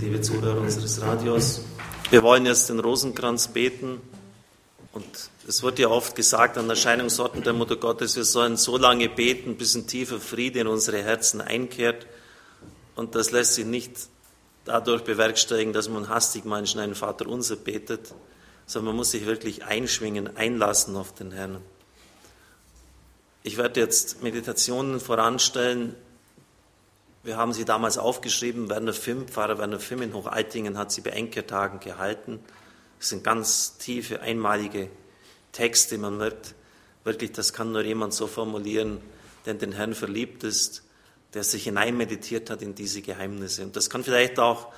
liebe Zuhörer unseres Radios. Wir wollen jetzt den Rosenkranz beten. Und es wird ja oft gesagt an Erscheinungsorten der Mutter Gottes, wir sollen so lange beten, bis ein tiefer Friede in unsere Herzen einkehrt. Und das lässt sich nicht dadurch bewerkstelligen, dass man hastig manchen einen Vater unser betet, sondern man muss sich wirklich einschwingen, einlassen auf den Herrn. Ich werde jetzt Meditationen voranstellen. Wir haben sie damals aufgeschrieben. Werner Fimm, Pfarrer Werner Fimm in Hochaltingen hat sie bei Enkertagen gehalten. Das sind ganz tiefe, einmalige Texte. Man merkt wirklich, das kann nur jemand so formulieren, der in den Herrn verliebt ist, der sich hineinmeditiert hat in diese Geheimnisse. Und das kann vielleicht auch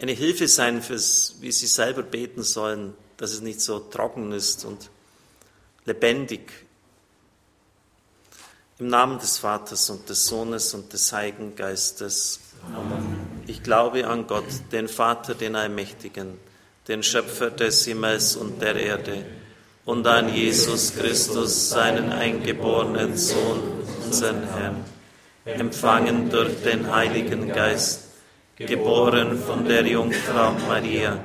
eine Hilfe sein, fürs, wie sie selber beten sollen, dass es nicht so trocken ist und lebendig im Namen des Vaters und des Sohnes und des Heiligen Geistes. Amen. Ich glaube an Gott, den Vater, den Allmächtigen, den Schöpfer des Himmels und der Erde, und an Jesus Christus, seinen eingeborenen Sohn, unseren Herrn, empfangen durch den Heiligen Geist, geboren von der Jungfrau Maria,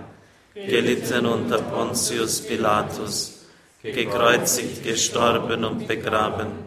gelitten unter Pontius Pilatus, gekreuzigt, gestorben und begraben,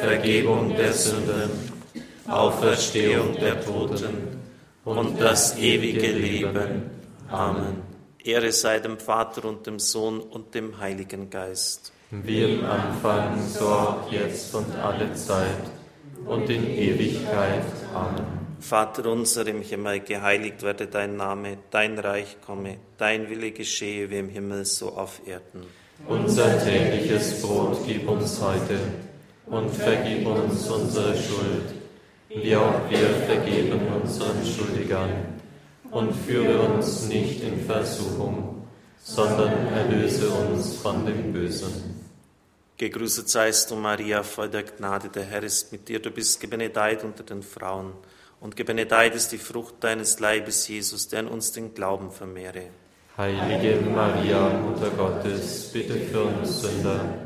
Vergebung der Sünden, Auferstehung der Toten und das ewige Leben. Amen. Ehre sei dem Vater und dem Sohn und dem Heiligen Geist. Wie im Anfang, so auch jetzt und alle Zeit und in Ewigkeit. Amen. Vater unser im Himmel, geheiligt werde dein Name, dein Reich komme, dein Wille geschehe wie im Himmel so auf Erden. Unser tägliches Brot gib uns heute und vergib uns unsere Schuld, wie auch wir vergeben unseren Schuldigern. Und führe uns nicht in Versuchung, sondern erlöse uns von dem Bösen. Gegrüßet seist du, Maria, voll der Gnade, der Herr ist mit dir. Du bist gebenedeit unter den Frauen. Und gebenedeit ist die Frucht deines Leibes, Jesus, der in uns den Glauben vermehre. Heilige Maria, Mutter Gottes, bitte für uns Sünder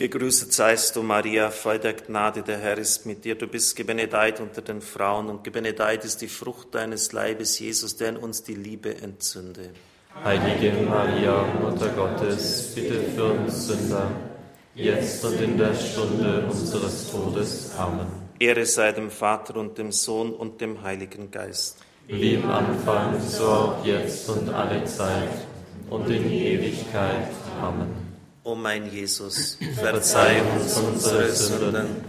Gegrüßet seist du, Maria, voll der Gnade, der Herr ist mit dir. Du bist gebenedeit unter den Frauen und gebenedeit ist die Frucht deines Leibes, Jesus, der in uns die Liebe entzünde. Heilige Maria, Mutter Gottes, bitte für uns Sünder, jetzt und in der Stunde unseres Todes. Amen. Ehre sei dem Vater und dem Sohn und dem Heiligen Geist. Wie im Anfang, so auch jetzt und alle Zeit und in Ewigkeit. Amen. O mein Jesus, verzeih uns unsere Sünden,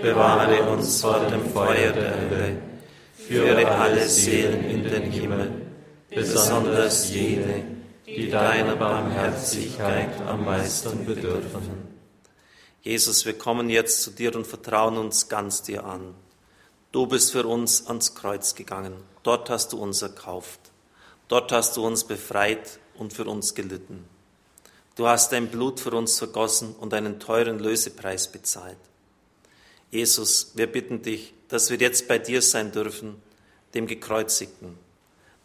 bewahre uns vor dem Feuer der Hölle, führe alle Seelen in den Himmel, besonders jene, die deiner Barmherzigkeit am meisten bedürfen. Jesus, wir kommen jetzt zu dir und vertrauen uns ganz dir an. Du bist für uns ans Kreuz gegangen. Dort hast du uns erkauft. Dort hast du uns befreit und für uns gelitten. Du hast dein Blut für uns vergossen und einen teuren Lösepreis bezahlt. Jesus, wir bitten dich, dass wir jetzt bei dir sein dürfen, dem Gekreuzigten.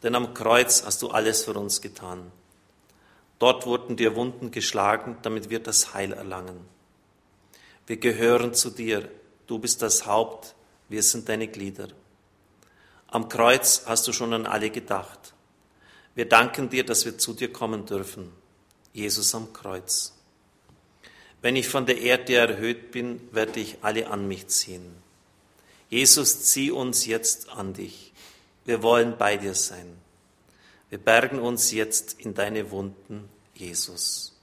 Denn am Kreuz hast du alles für uns getan. Dort wurden dir Wunden geschlagen, damit wir das Heil erlangen. Wir gehören zu dir. Du bist das Haupt, wir sind deine Glieder. Am Kreuz hast du schon an alle gedacht. Wir danken dir, dass wir zu dir kommen dürfen. Jesus am Kreuz. Wenn ich von der Erde erhöht bin, werde ich alle an mich ziehen. Jesus, zieh uns jetzt an dich. Wir wollen bei dir sein. Wir bergen uns jetzt in deine Wunden, Jesus.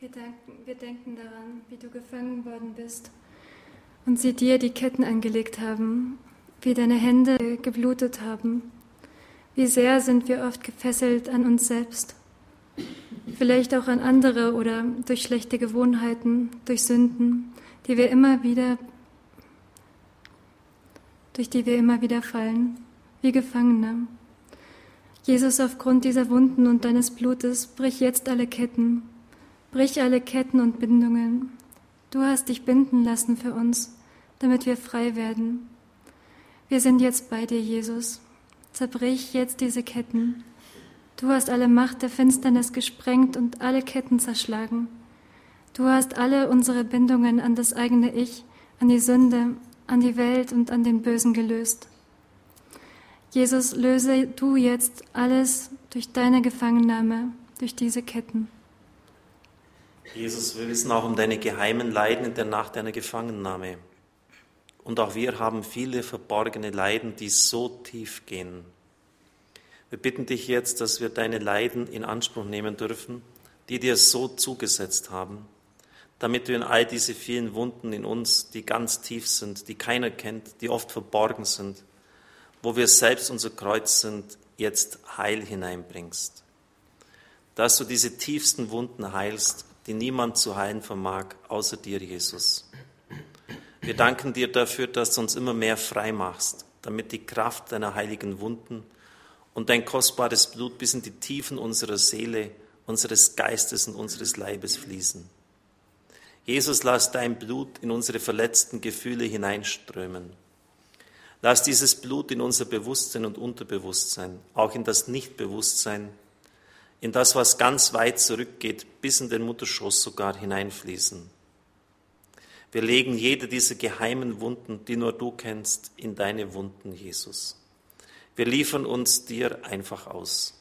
Wir denken, wir denken daran, wie du gefangen worden bist und sie dir die Ketten angelegt haben, wie deine Hände geblutet haben. Wie sehr sind wir oft gefesselt an uns selbst, vielleicht auch an andere oder durch schlechte Gewohnheiten, durch Sünden, die wir immer wieder, durch die wir immer wieder fallen, wie Gefangene. Jesus, aufgrund dieser Wunden und deines Blutes, brich jetzt alle Ketten, brich alle Ketten und Bindungen. Du hast dich binden lassen für uns, damit wir frei werden. Wir sind jetzt bei dir, Jesus. Zerbrich jetzt diese Ketten. Du hast alle Macht der Finsternis gesprengt und alle Ketten zerschlagen. Du hast alle unsere Bindungen an das eigene Ich, an die Sünde, an die Welt und an den Bösen gelöst. Jesus, löse du jetzt alles durch deine Gefangennahme, durch diese Ketten. Jesus, wir wissen auch um deine geheimen Leiden in der Nacht deiner Gefangennahme. Und auch wir haben viele verborgene Leiden, die so tief gehen. Wir bitten dich jetzt, dass wir deine Leiden in Anspruch nehmen dürfen, die dir so zugesetzt haben, damit wir in all diese vielen Wunden in uns, die ganz tief sind, die keiner kennt, die oft verborgen sind, wo wir selbst unser Kreuz sind, jetzt Heil hineinbringst. Dass du diese tiefsten Wunden heilst, die niemand zu heilen vermag, außer dir, Jesus. Wir danken dir dafür, dass du uns immer mehr frei machst, damit die Kraft deiner heiligen Wunden und dein kostbares Blut bis in die Tiefen unserer Seele, unseres Geistes und unseres Leibes fließen. Jesus, lass dein Blut in unsere verletzten Gefühle hineinströmen Lass dieses Blut in unser Bewusstsein und Unterbewusstsein, auch in das Nichtbewusstsein, in das, was ganz weit zurückgeht, bis in den Mutterschoss sogar hineinfließen. Wir legen jede dieser geheimen Wunden, die nur du kennst, in deine Wunden, Jesus. Wir liefern uns dir einfach aus.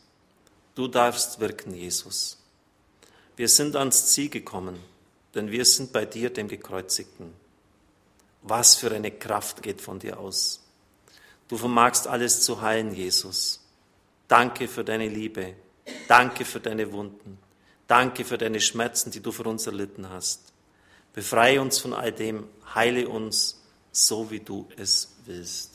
Du darfst wirken, Jesus. Wir sind ans Ziel gekommen, denn wir sind bei dir, dem Gekreuzigten. Was für eine Kraft geht von dir aus. Du vermagst alles zu heilen, Jesus. Danke für deine Liebe. Danke für deine Wunden. Danke für deine Schmerzen, die du für uns erlitten hast. Befreie uns von all dem. Heile uns, so wie du es willst.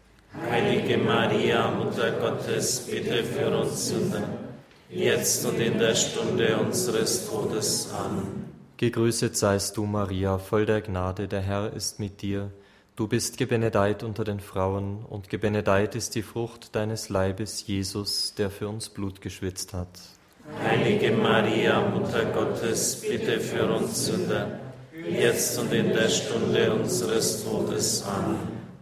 Heilige Maria, Mutter Gottes, bitte für uns Sünder, jetzt und in der Stunde unseres Todes. Amen. Gegrüßet seist du, Maria, voll der Gnade, der Herr ist mit dir. Du bist gebenedeit unter den Frauen, und gebenedeit ist die Frucht deines Leibes, Jesus, der für uns Blut geschwitzt hat. Heilige Maria, Mutter Gottes, bitte für uns Sünder, jetzt und in der Stunde unseres Todes. Amen.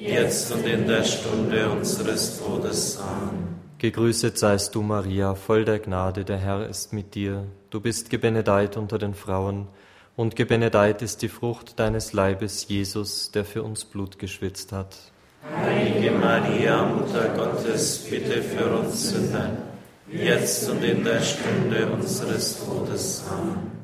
jetzt und in der Stunde unseres Todes. Amen. Gegrüßet seist du, Maria, voll der Gnade, der Herr ist mit dir. Du bist gebenedeit unter den Frauen, und gebenedeit ist die Frucht deines Leibes, Jesus, der für uns Blut geschwitzt hat. Heilige Maria, Mutter Gottes, bitte für uns Sünder, jetzt und in der Stunde unseres Todes. Amen.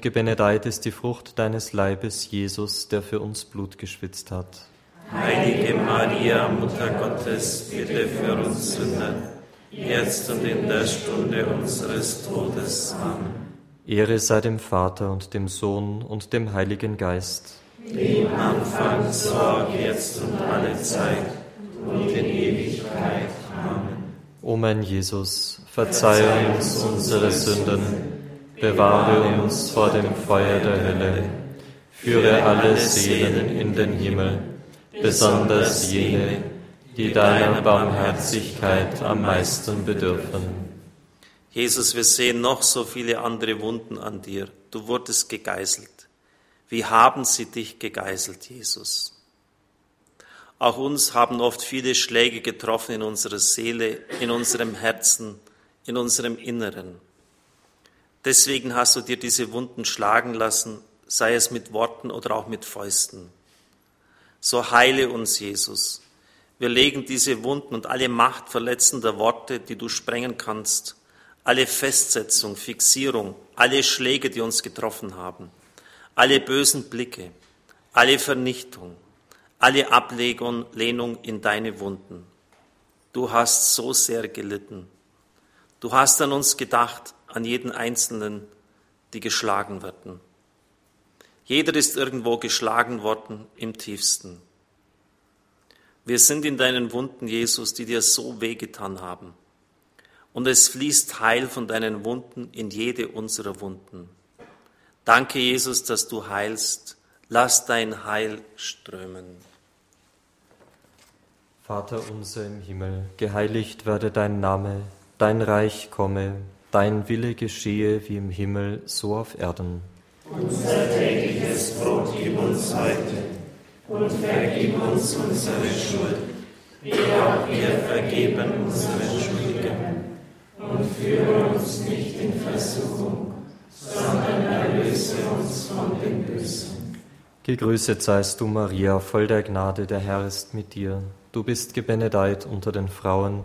gebenedeit ist die Frucht deines Leibes, Jesus, der für uns Blut geschwitzt hat. Heilige Maria, Mutter Gottes, bitte für uns Sünder, jetzt und in der Stunde unseres Todes. Amen. Ehre sei dem Vater und dem Sohn und dem Heiligen Geist. Wie im Anfang, so auch jetzt und alle Zeit und in Ewigkeit. Amen. O mein Jesus, verzeihe uns unsere Sünden bewahre uns vor dem Feuer der Hölle, führe alle Seelen in den Himmel, besonders jene, die deiner Barmherzigkeit am meisten bedürfen. Jesus, wir sehen noch so viele andere Wunden an dir. Du wurdest gegeißelt. Wie haben sie dich gegeißelt, Jesus? Auch uns haben oft viele Schläge getroffen in unserer Seele, in unserem Herzen, in unserem Inneren. Deswegen hast du dir diese Wunden schlagen lassen, sei es mit Worten oder auch mit Fäusten. So heile uns, Jesus. Wir legen diese Wunden und alle Macht verletzender Worte, die du sprengen kannst, alle Festsetzung, Fixierung, alle Schläge, die uns getroffen haben, alle bösen Blicke, alle Vernichtung, alle Ablegung, Lehnung in deine Wunden. Du hast so sehr gelitten. Du hast an uns gedacht, an jeden Einzelnen, die geschlagen werden. Jeder ist irgendwo geschlagen worden im tiefsten. Wir sind in deinen Wunden, Jesus, die dir so wehgetan haben. Und es fließt Heil von deinen Wunden in jede unserer Wunden. Danke, Jesus, dass du heilst. Lass dein Heil strömen. Vater unser im Himmel, geheiligt werde dein Name, dein Reich komme Dein Wille geschehe wie im Himmel, so auf Erden. Unser tägliches Brot gib uns heute und vergib uns unsere Schuld, wie auch wir vergeben unseren Schuldigen. Und führe uns nicht in Versuchung, sondern erlöse uns von dem Bösen. Gegrüßet seist du, Maria, voll der Gnade, der Herr ist mit dir. Du bist gebenedeit unter den Frauen,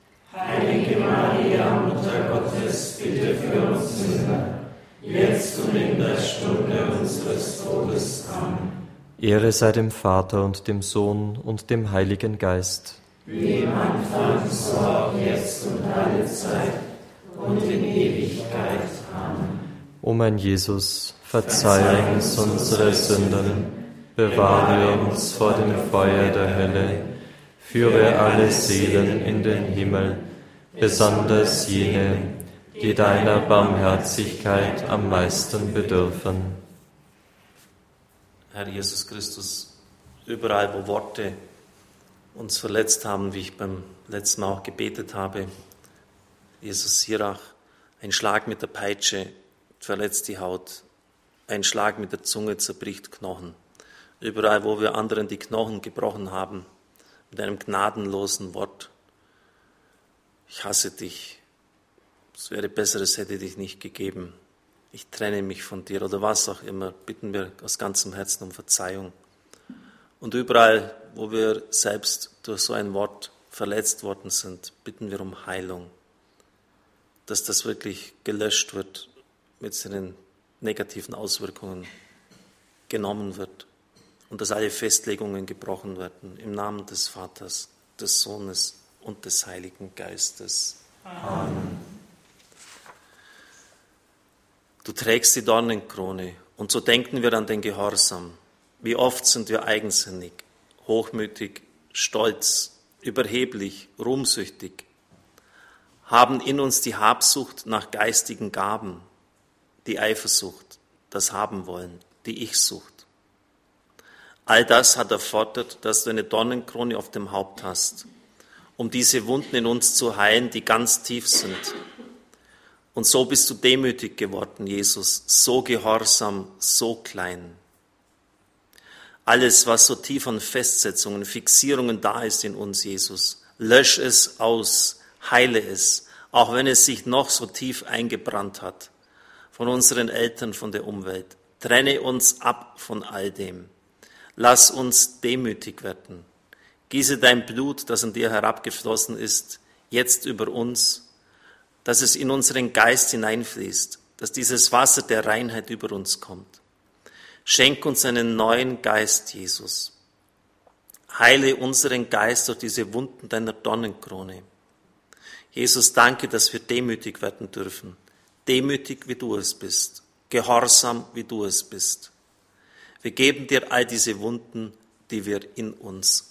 Heilige Maria, Mutter Gottes, bitte für uns Sünder, jetzt und in der Stunde unseres Todes. Amen. Ehre sei dem Vater und dem Sohn und dem Heiligen Geist. Wie im Anfang, so auch jetzt und alle Zeit und in Ewigkeit. Amen. O mein Jesus, verzeih uns unsere Sünden bewahre uns vor dem Feuer der Hölle, führe alle Seelen in den Himmel, besonders jene, die deiner Barmherzigkeit am meisten bedürfen. Herr Jesus Christus, überall wo Worte uns verletzt haben, wie ich beim letzten Mal auch gebetet habe, Jesus Sirach, ein Schlag mit der Peitsche verletzt die Haut, ein Schlag mit der Zunge zerbricht Knochen. Überall, wo wir anderen die Knochen gebrochen haben, mit einem gnadenlosen Wort. Ich hasse dich. Es wäre besser, es hätte dich nicht gegeben. Ich trenne mich von dir oder was auch immer. Bitten wir aus ganzem Herzen um Verzeihung. Und überall, wo wir selbst durch so ein Wort verletzt worden sind, bitten wir um Heilung. Dass das wirklich gelöscht wird, mit seinen negativen Auswirkungen genommen wird und dass alle Festlegungen gebrochen werden. Im Namen des Vaters, des Sohnes und des Heiligen Geistes. Amen. Du trägst die Dornenkrone und so denken wir an den Gehorsam. Wie oft sind wir eigensinnig, hochmütig, stolz, überheblich, ruhmsüchtig, haben in uns die Habsucht nach geistigen Gaben, die Eifersucht, das Haben-Wollen, die Ich-Sucht. All das hat erfordert, dass du eine Dornenkrone auf dem Haupt hast, um diese Wunden in uns zu heilen, die ganz tief sind. Und so bist du demütig geworden, Jesus, so gehorsam, so klein. Alles, was so tief an Festsetzungen, Fixierungen da ist in uns, Jesus, lösch es aus, heile es, auch wenn es sich noch so tief eingebrannt hat, von unseren Eltern, von der Umwelt. Trenne uns ab von all dem. Lass uns demütig werden. Gieße dein Blut, das an dir herabgeflossen ist, jetzt über uns, dass es in unseren Geist hineinfließt, dass dieses Wasser der Reinheit über uns kommt. Schenk uns einen neuen Geist, Jesus. Heile unseren Geist durch diese Wunden deiner Dornenkrone. Jesus, danke, dass wir demütig werden dürfen. Demütig, wie du es bist. Gehorsam, wie du es bist. Wir geben dir all diese Wunden, die wir in uns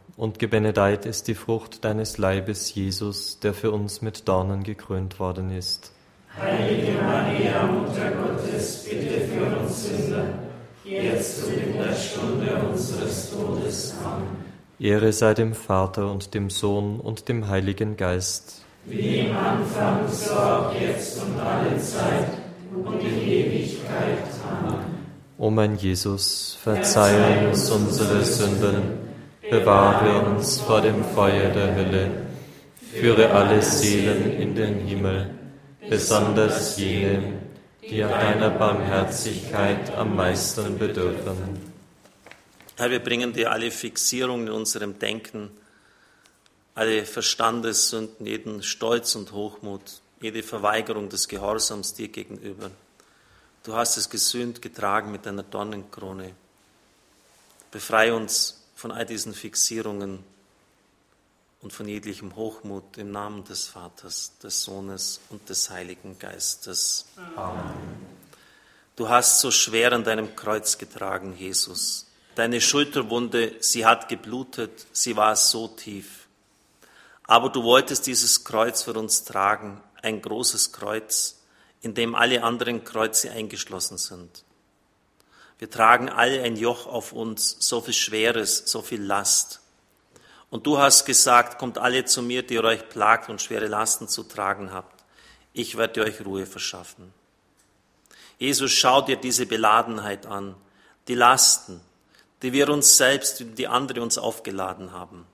und gebenedeit ist die Frucht deines Leibes, Jesus, der für uns mit Dornen gekrönt worden ist. Heilige Maria, Mutter Gottes, bitte für uns Sünder, jetzt und in der Stunde unseres Todes. Amen. Ehre sei dem Vater und dem Sohn und dem Heiligen Geist. Wie im Anfang, so auch jetzt und alle Zeit und in Ewigkeit. Amen. O mein Jesus, verzeih uns unsere Sünden, bewahre uns vor dem Feuer der Hölle, führe alle Seelen in den Himmel, besonders jene, die an deiner Barmherzigkeit am meisten bedürfen. Herr, wir bringen dir alle Fixierungen in unserem Denken, alle Verstandessünden, jeden Stolz und Hochmut, jede Verweigerung des Gehorsams dir gegenüber. Du hast es gesühnt, getragen mit deiner Dornenkrone. Befreie uns von all diesen Fixierungen und von jeglichem Hochmut im Namen des Vaters, des Sohnes und des Heiligen Geistes. Amen. Du hast so schwer an deinem Kreuz getragen, Jesus. Deine Schulterwunde, sie hat geblutet, sie war so tief. Aber du wolltest dieses Kreuz für uns tragen, ein großes Kreuz, in dem alle anderen Kreuze eingeschlossen sind. Wir tragen alle ein Joch auf uns, so viel Schweres, so viel Last. Und du hast gesagt, kommt alle zu mir, die euch plagt und schwere Lasten zu tragen habt. Ich werde euch Ruhe verschaffen. Jesus, schau dir diese Beladenheit an, die Lasten, die wir uns selbst und die andere uns aufgeladen haben.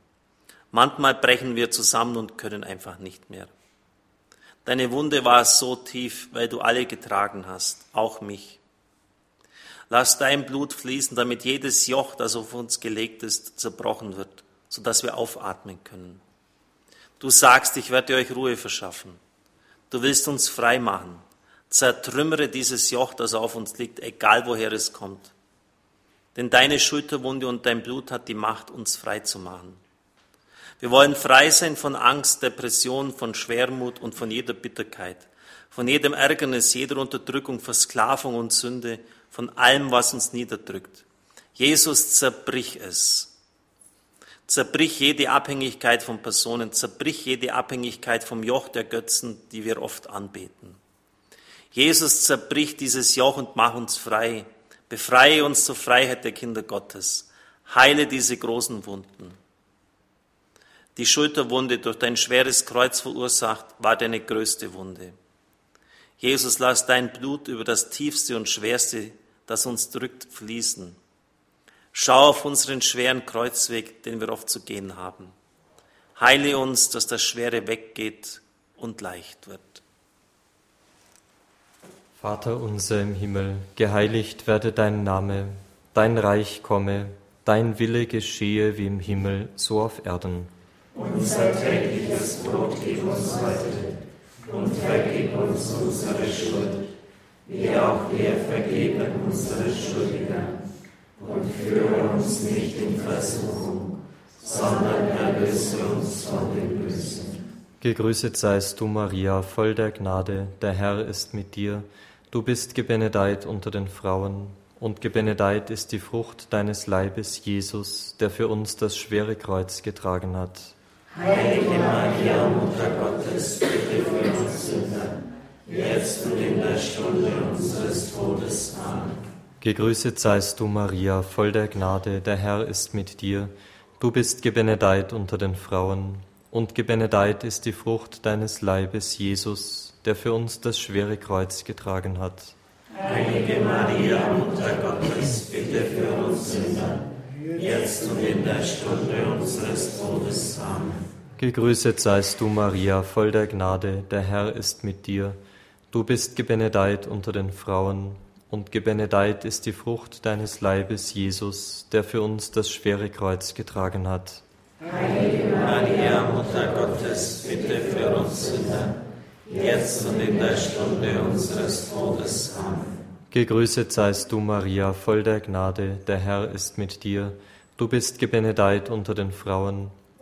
Manchmal brechen wir zusammen und können einfach nicht mehr. Deine Wunde war so tief, weil du alle getragen hast, auch mich. Lass dein Blut fließen, damit jedes Joch, das auf uns gelegt ist, zerbrochen wird, sodass wir aufatmen können. Du sagst, ich werde euch Ruhe verschaffen. Du willst uns frei machen. Zertrümmere dieses Joch, das auf uns liegt, egal woher es kommt. Denn deine Schulterwunde und dein Blut hat die Macht, uns frei zu machen. Wir wollen frei sein von Angst, Depression, von Schwermut und von jeder Bitterkeit, von jedem Ärgernis, jeder Unterdrückung, Versklavung und Sünde, von allem, was uns niederdrückt. Jesus, zerbrich es. Zerbrich jede Abhängigkeit von Personen, zerbrich jede Abhängigkeit vom Joch der Götzen, die wir oft anbeten. Jesus, zerbrich dieses Joch und mach uns frei. Befreie uns zur Freiheit der Kinder Gottes. Heile diese großen Wunden. Die Schulterwunde durch dein schweres Kreuz verursacht, war deine größte Wunde. Jesus, lass dein Blut über das tiefste und schwerste, das uns drückt, fließen. Schau auf unseren schweren Kreuzweg, den wir oft zu gehen haben. Heile uns, dass das Schwere weggeht und leicht wird. Vater unser im Himmel, geheiligt werde dein Name, dein Reich komme, dein Wille geschehe wie im Himmel, so auf Erden. Unser tägliches Brot gib uns heute und vergib uns unsere Schuld, wie auch wir vergeben unsere Schuldigen. Und führe uns nicht in Versuchung, sondern erlöse uns von dem Bösen. Gegrüßet seist du, Maria, voll der Gnade, der Herr ist mit dir. Du bist gebenedeit unter den Frauen, und gebenedeit ist die Frucht deines Leibes, Jesus, der für uns das schwere Kreuz getragen hat. Heilige Maria, Mutter Gottes, bitte für uns Sünder, jetzt und in der Stunde unseres Todes. Amen. Gegrüßet seist du, Maria, voll der Gnade, der Herr ist mit dir. Du bist gebenedeit unter den Frauen, und gebenedeit ist die Frucht deines Leibes, Jesus, der für uns das schwere Kreuz getragen hat. Heilige Maria, Mutter Gottes, bitte für uns Sünder, jetzt und in der Stunde unseres Todes. Amen. Gegrüßet seist du, Maria, voll der Gnade, der Herr ist mit dir. Du bist gebenedeit unter den Frauen, und gebenedeit ist die Frucht deines Leibes, Jesus, der für uns das schwere Kreuz getragen hat. Heilige Maria, Mutter Gottes, bitte für uns Sünder jetzt und in der Stunde unseres Todes. Amen. Gegrüßet seist du, Maria, voll der Gnade, der Herr ist mit dir. Du bist gebenedeit unter den Frauen,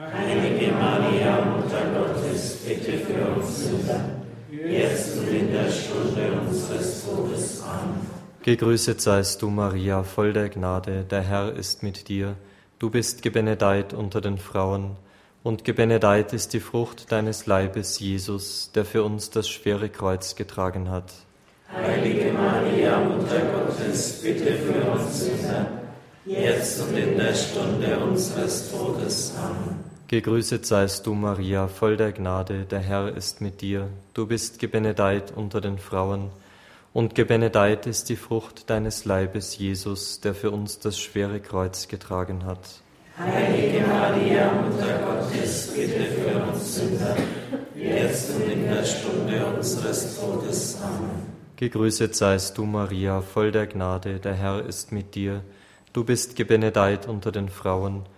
Heilige Maria, Mutter Gottes, bitte für uns Sünder, jetzt und in der Stunde unseres Todes. Amen. Gegrüßet seist du, Maria, voll der Gnade, der Herr ist mit dir. Du bist gebenedeit unter den Frauen, und gebenedeit ist die Frucht deines Leibes, Jesus, der für uns das schwere Kreuz getragen hat. Heilige Maria, Mutter Gottes, bitte für uns Sünder, jetzt und in der Stunde unseres Todes. Amen. Gegrüßet seist du, Maria, voll der Gnade, der Herr ist mit dir. Du bist gebenedeit unter den Frauen, und gebenedeit ist die Frucht deines Leibes, Jesus, der für uns das schwere Kreuz getragen hat. Heilige Maria, Mutter Gottes, bitte für uns Sünder, jetzt und in der Stunde unseres Todes. Amen. Gegrüßet seist du, Maria, voll der Gnade, der Herr ist mit dir. Du bist gebenedeit unter den Frauen, und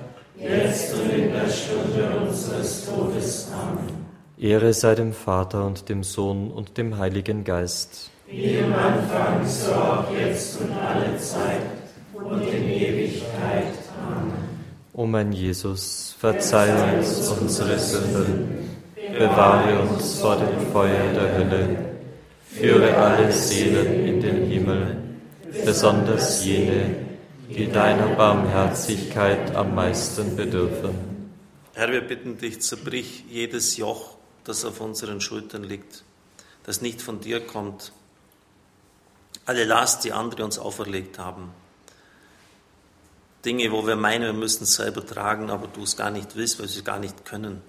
jetzt und in der Stunde unseres Todes. Amen. Ehre sei dem Vater und dem Sohn und dem Heiligen Geist. Wie im Anfang, so auch jetzt und alle Zeit und in Ewigkeit. Amen. O mein Jesus, verzeih uns unsere Sünden, bewahre uns vor dem Feuer der Hölle, führe alle Seelen in den Himmel, besonders jene, die deiner Barmherzigkeit am meisten bedürfen. Herr, wir bitten dich, zerbrich jedes Joch, das auf unseren Schultern liegt, das nicht von dir kommt. Alle Last, die andere uns auferlegt haben. Dinge, wo wir meinen, wir müssen es selber tragen, aber du es gar nicht willst, weil wir es gar nicht können.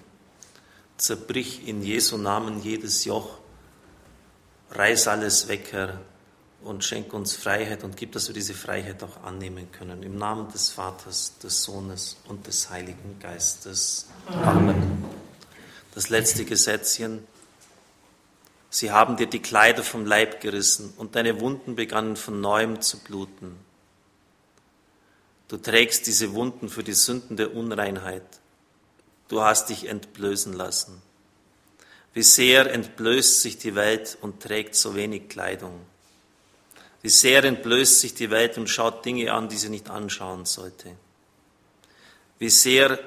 Zerbrich in Jesu Namen jedes Joch. Reiß alles weg, Herr und schenk uns Freiheit und gib, dass wir diese Freiheit auch annehmen können. Im Namen des Vaters, des Sohnes und des Heiligen Geistes. Amen. Das letzte Gesetzchen. Sie haben dir die Kleider vom Leib gerissen und deine Wunden begannen von neuem zu bluten. Du trägst diese Wunden für die Sünden der Unreinheit. Du hast dich entblößen lassen. Wie sehr entblößt sich die Welt und trägt so wenig Kleidung. Wie sehr entblößt sich die Welt und schaut Dinge an, die sie nicht anschauen sollte. Wie sehr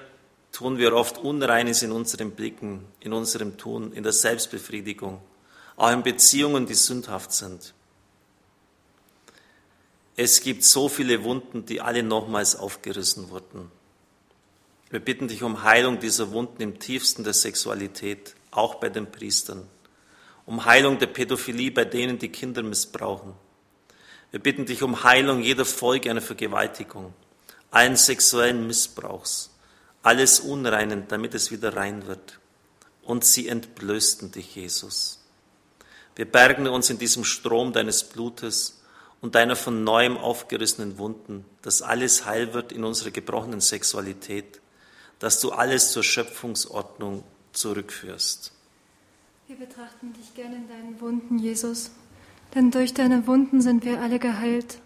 tun wir oft Unreines in unseren Blicken, in unserem Tun, in der Selbstbefriedigung, auch in Beziehungen, die sündhaft sind. Es gibt so viele Wunden, die alle nochmals aufgerissen wurden. Wir bitten dich um Heilung dieser Wunden im tiefsten der Sexualität, auch bei den Priestern, um Heilung der Pädophilie bei denen, die Kinder missbrauchen, wir bitten dich um Heilung jeder Folge einer Vergewaltigung, allen sexuellen Missbrauchs, alles Unreinen, damit es wieder rein wird. Und sie entblößten dich, Jesus. Wir bergen uns in diesem Strom deines Blutes und deiner von neuem aufgerissenen Wunden, dass alles heil wird in unserer gebrochenen Sexualität, dass du alles zur Schöpfungsordnung zurückführst. Wir betrachten dich gerne in deinen Wunden, Jesus denn durch deine Wunden sind wir alle geheilt.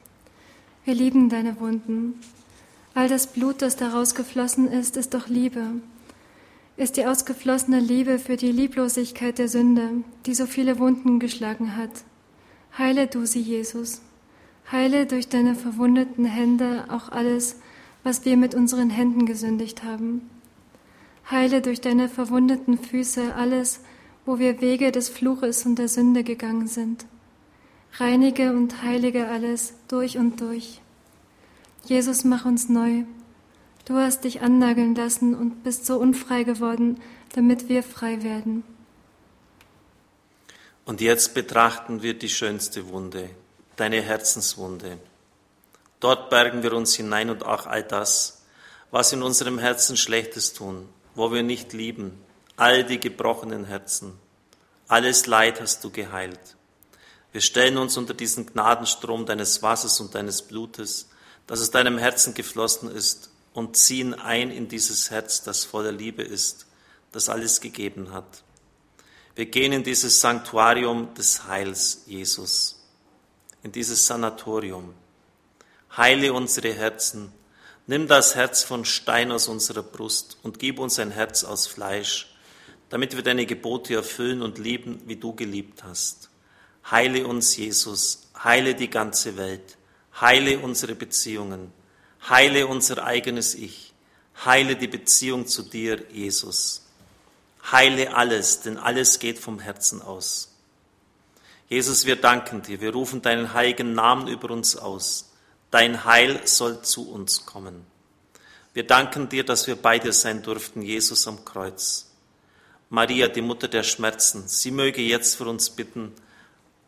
Wir lieben deine Wunden. All das Blut, das daraus geflossen ist, ist doch Liebe, ist die ausgeflossene Liebe für die Lieblosigkeit der Sünde, die so viele Wunden geschlagen hat. Heile du sie, Jesus. Heile durch deine verwundeten Hände auch alles, was wir mit unseren Händen gesündigt haben. Heile durch deine verwundeten Füße alles, wo wir Wege des Fluches und der Sünde gegangen sind. Reinige und heilige alles durch und durch. Jesus, mach uns neu. Du hast dich annageln lassen und bist so unfrei geworden, damit wir frei werden. Und jetzt betrachten wir die schönste Wunde, deine Herzenswunde. Dort bergen wir uns hinein und auch all das, was in unserem Herzen Schlechtes tun, wo wir nicht lieben, all die gebrochenen Herzen. Alles Leid hast du geheilt. Wir stellen uns unter diesen Gnadenstrom deines Wassers und deines Blutes, das aus deinem Herzen geflossen ist, und ziehen ein in dieses Herz, das voller Liebe ist, das alles gegeben hat. Wir gehen in dieses Sanktuarium des Heils, Jesus, in dieses Sanatorium. Heile unsere Herzen, nimm das Herz von Stein aus unserer Brust und gib uns ein Herz aus Fleisch, damit wir deine Gebote erfüllen und lieben, wie du geliebt hast. Heile uns, Jesus, heile die ganze Welt, heile unsere Beziehungen, heile unser eigenes Ich, heile die Beziehung zu dir, Jesus. Heile alles, denn alles geht vom Herzen aus. Jesus, wir danken dir, wir rufen deinen heiligen Namen über uns aus. Dein Heil soll zu uns kommen. Wir danken dir, dass wir bei dir sein durften, Jesus am Kreuz. Maria, die Mutter der Schmerzen, sie möge jetzt für uns bitten,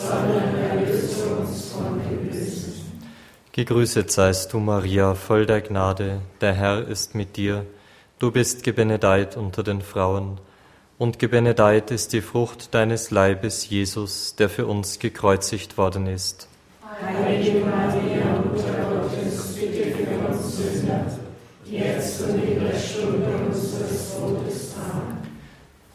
sondern erlöse uns vom Bösen. Gegrüßet seist du, Maria, voll der Gnade, der Herr ist mit dir. Du bist gebenedeit unter den Frauen, und gebenedeit ist die Frucht deines Leibes, Jesus, der für uns gekreuzigt worden ist. Heilige Maria, Mutter Gottes, bitte für uns Sünder, jetzt und in der Stunde unseres Todes. Amen.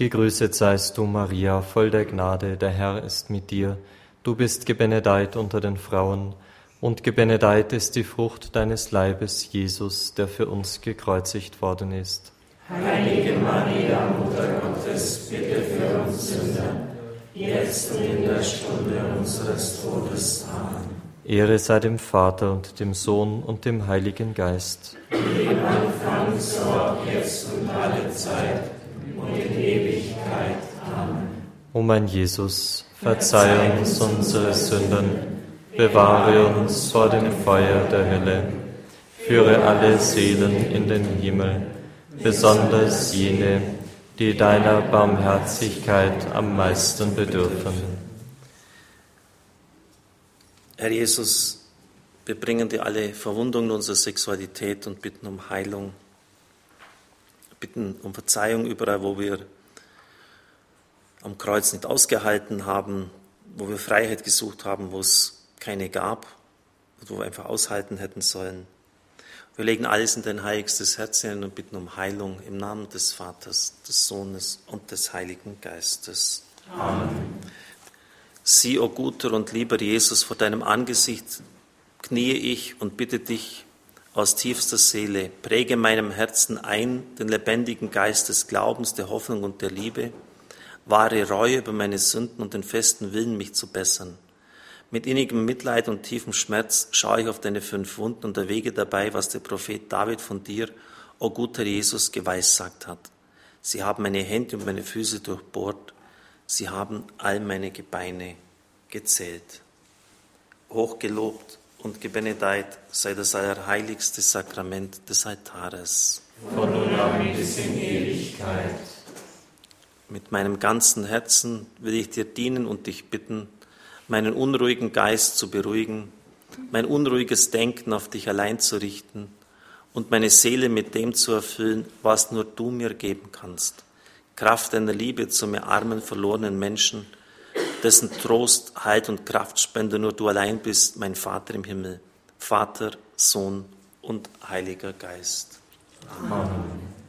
Gegrüßet seist du, Maria, voll der Gnade, der Herr ist mit dir. Du bist gebenedeit unter den Frauen, und gebenedeit ist die Frucht deines Leibes, Jesus, der für uns gekreuzigt worden ist. Heilige Maria, Mutter Gottes, bitte für uns Sünder, jetzt und in der Stunde unseres Todes. Amen. Ehre sei dem Vater und dem Sohn und dem Heiligen Geist. Wie im Anfang, so auch jetzt und alle Zeit und in Ewigkeit. Amen. O mein Jesus, verzeih uns unsere Sünden, bewahre uns vor dem Feuer der Hölle, führe alle Seelen in den Himmel, besonders jene, die deiner Barmherzigkeit am meisten bedürfen. Herr Jesus, wir bringen dir alle Verwundungen unserer Sexualität und bitten um Heilung. Bitten um Verzeihung überall, wo wir am Kreuz nicht ausgehalten haben, wo wir Freiheit gesucht haben, wo es keine gab, wo wir einfach aushalten hätten sollen. Wir legen alles in dein heiligstes Herz hin und bitten um Heilung im Namen des Vaters, des Sohnes und des Heiligen Geistes. Amen. Sieh, o oh guter und lieber Jesus, vor deinem Angesicht kniee ich und bitte dich aus tiefster Seele, präge meinem Herzen ein den lebendigen Geist des Glaubens, der Hoffnung und der Liebe, wahre Reue über meine Sünden und den festen Willen, mich zu bessern. Mit innigem Mitleid und tiefem Schmerz schaue ich auf deine fünf Wunden und erwäge dabei, was der Prophet David von dir, o guter Jesus, geweissagt hat. Sie haben meine Hände und meine Füße durchbohrt, sie haben all meine Gebeine gezählt. Hochgelobt und gebenedeit sei das allerheiligste Sakrament des Altares. Von nun an bis in Ewigkeit. Mit meinem ganzen Herzen will ich dir dienen und dich bitten, meinen unruhigen Geist zu beruhigen, mein unruhiges Denken auf dich allein zu richten und meine Seele mit dem zu erfüllen, was nur du mir geben kannst. Kraft deiner Liebe zu mir armen, verlorenen Menschen, dessen Trost, Halt und Kraftspender nur du allein bist, mein Vater im Himmel, Vater, Sohn und Heiliger Geist. Amen.